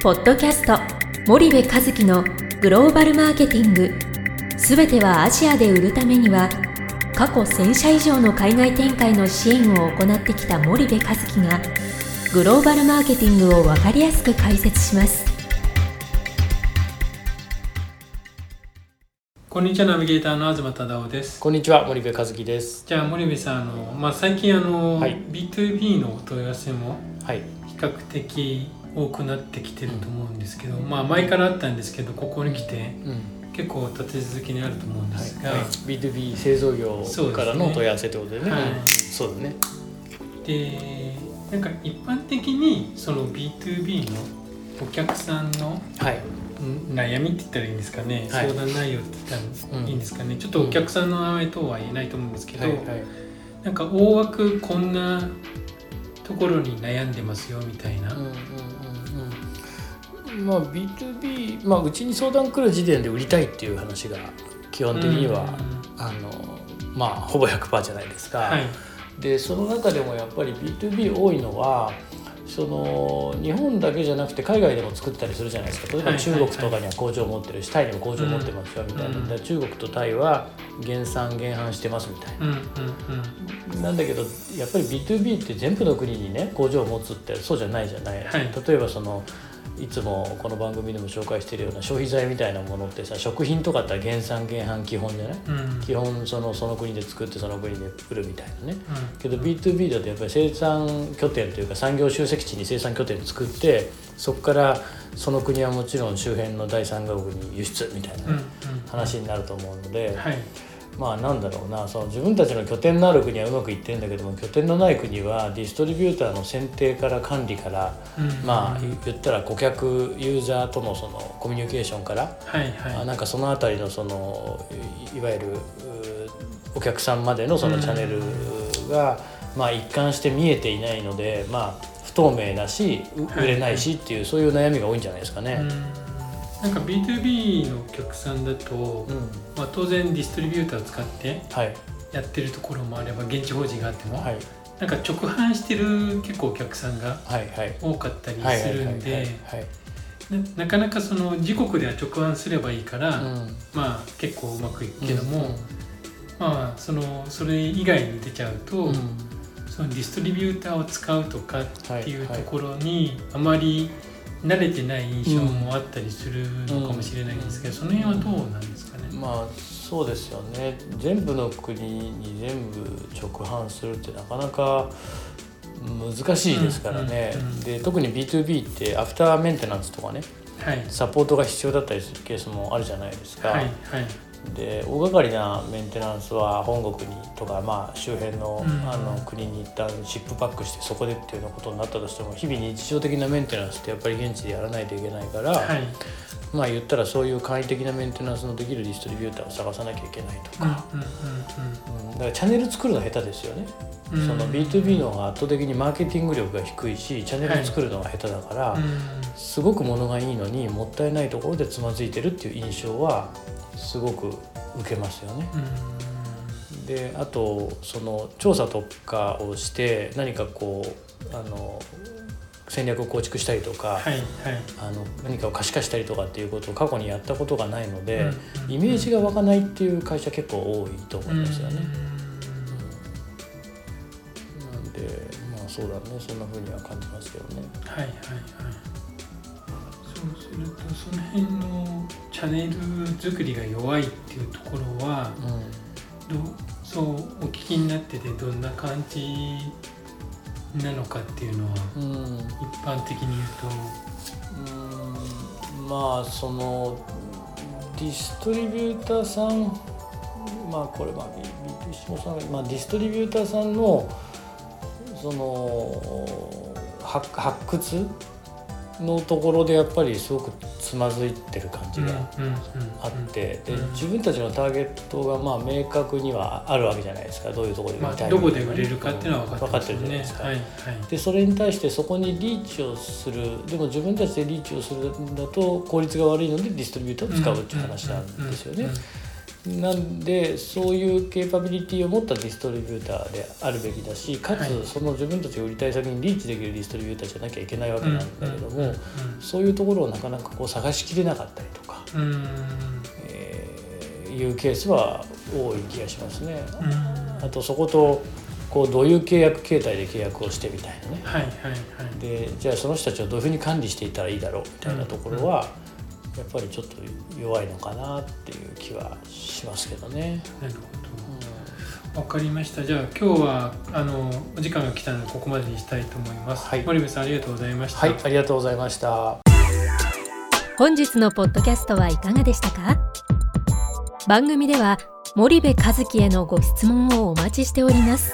ポッドキャスト森部和樹のグローバルマーケティングすべてはアジアで売るためには過去1000社以上の海外展開の支援を行ってきた森部和樹がグローバルマーケティングを分かりやすく解説しますこんにちはナビゲーターの東忠夫ですこんにちは森部和樹です。じゃあ森部さんあの、まあ、最近あの、はい B2B のお問い合わせもはい。比較的多くなってきてると思うんですけど、まあ前からあったんですけどここに来てうん。結構立て続けにあると思うんですが、はい。B2B 製造業からの問い合わせってことでね。はいうんそうだね。でなんか一般的にその B2B のお客さんのはい。ん悩みって言ったらいいんですかね、はい相談内容って言ったらいいんですかね、ちょっとお客さんの名前等は言えないと思うんですけど、はいはい。なんか大枠こんなところに悩んでますよみたいな、うんうんうんうん。まあ B2B まあうちに相談来る時点で売りたいっていう話が基本的には、あのまあほぼ100%じゃないですか。はいでその中でもやっぱり B2B 多いのはその日本だけじゃなくて海外でも作ったりするじゃないですか。例えばはい。中国とかには工場を持ってるしタイにも工場を持ってますよみたいな、うん中国とタイは減産減販してますみたいうんうんななんだけどやっぱり B2B って全部の国にね工場を持つってそうじゃないじゃない、はい。例えばそのいつもこの番組でも紹介しているような消費財みたいなものってさ食品とかって減産減販基本じゃない？うん。うん基本そのその国で作ってその国で売るみたいなね。うん。けど B2B だとやっぱり生産拠点というか産業集積地に生産拠点作ってそこからその国はもちろん周辺の第三国に輸出みたいな話になると思うので、はいまあなんだろうなその自分たちの拠点のある国はうまくいってるんだけども拠点のない国はディストリビューターの選定から管理から、うん。まあ言ったら顧客ユーザーとのそのコミュニケーションからはいはい。あなんかそのあたりのそのいいわゆるうお客さんまでのそのチャンネルが、まあ、一貫して見えていないので、まあ、不透明だし売れないしっていう、そういう悩みが多いんじゃないですかね。うんなんか B2B のお客さんだと、うん。まあ、当然ディストリビューターを使ってはい。やってるところもあれば現地法人があっても、はい。なんか直販してる結構お客さんが多かったりするんではいななかなかその自国では直販すればいいから、うん。まあ結構うまくいくけども、うん。まあそのそれ以外に出ちゃうと、うん。そのディストリビューターを使うとかっていうはい。ところにあまり慣れてない印象もあったりするのかもしれないんですけど、その辺はどうなんですかね？まあそうですよね。全部の国に全部直販するってなかなか難しいですからね、で特に B2B ってアフターメンテナンスとかねはい。サポートが必要だったりするケースもあるじゃないですか、はいはいで大掛かりなメンテナンスは本国にとか、まあ、周辺の,、うん。あの国に一旦シップパックしてそこでっていうようなことになったとしても日々日常的なメンテナンスってやっぱり現地でやらないといけないから、はい。まあ言ったらそういう簡易的なメンテナンスのできるディストリビューターを探さなきゃいけないとか、だからチャンネル作るの下手ですよね、その B2B の方が圧倒的にマーケティング力が低いしチャンネル作るのが下手だから、うん。すごく物がいいのにもったいないところでつまずいてるっていう印象はすごく受けますよね。うん。であとその調査とかをして何かこうあの戦略を構築したりとか、はいはい。あの何かを可視化したりとかっていうことを過去にやったことがないので、うんイメージが湧かないっていう会社結構多いと思いますよね。なんでまあそうだね。そんな風には感じますけどね。はいはいはい。そうするとその辺のチャンネル作りが弱いっていうところはどうそうお聞きになっててどんな感じなのかっていうのはうん、うん一般的に言ううん。まあそのディストリビューターさんまあこれまあ B- B2C もそうだけどまあ、ディストリビューターさんのその発発掘のところでやっぱりすごくつまずいてる感じがあって、で自分たちのターゲットがまあ明確にはあるわけじゃないですか。どういうところでまあ、どこで売れるかっていうのは分かってるじゃないですか。はいはい。でそれに対してそこにリーチをする。でも自分たちでリーチをするんだと効率が悪いのでディストリビューターを使うっていう話なんですよね。なんでそういうケーパビリティを持ったディストリビューターであるべきだしかはい。つその自分たちが売りたい先にリーチできるディストリビューターじゃなきゃいけないわけなんだけども、うんそういうところをなかなかこう探しきれなかったりとか、うん。うんえーいうケースは多い気がしますね。うん。あとそことこうどういう契約形態で契約をしてみたいなね。はいはいはい。でじゃあその人たちをどういうふうに管理していったらいいだろうみたいなところは、やっぱりちょっと弱いのかなっていう気はしますけどね。なるほど。わかりました。じゃあ今日はあのお時間が来たのでここまでにしたいと思います、はい。森部さんありがとうございました。はい、ありがとうございました。本日のポッドキャストはいかがでしたか？番組では森部和樹へのご質問をお待ちしております。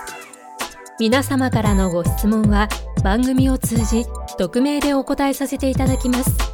皆様からのご質問は番組を通じ匿名でお答えさせていただきます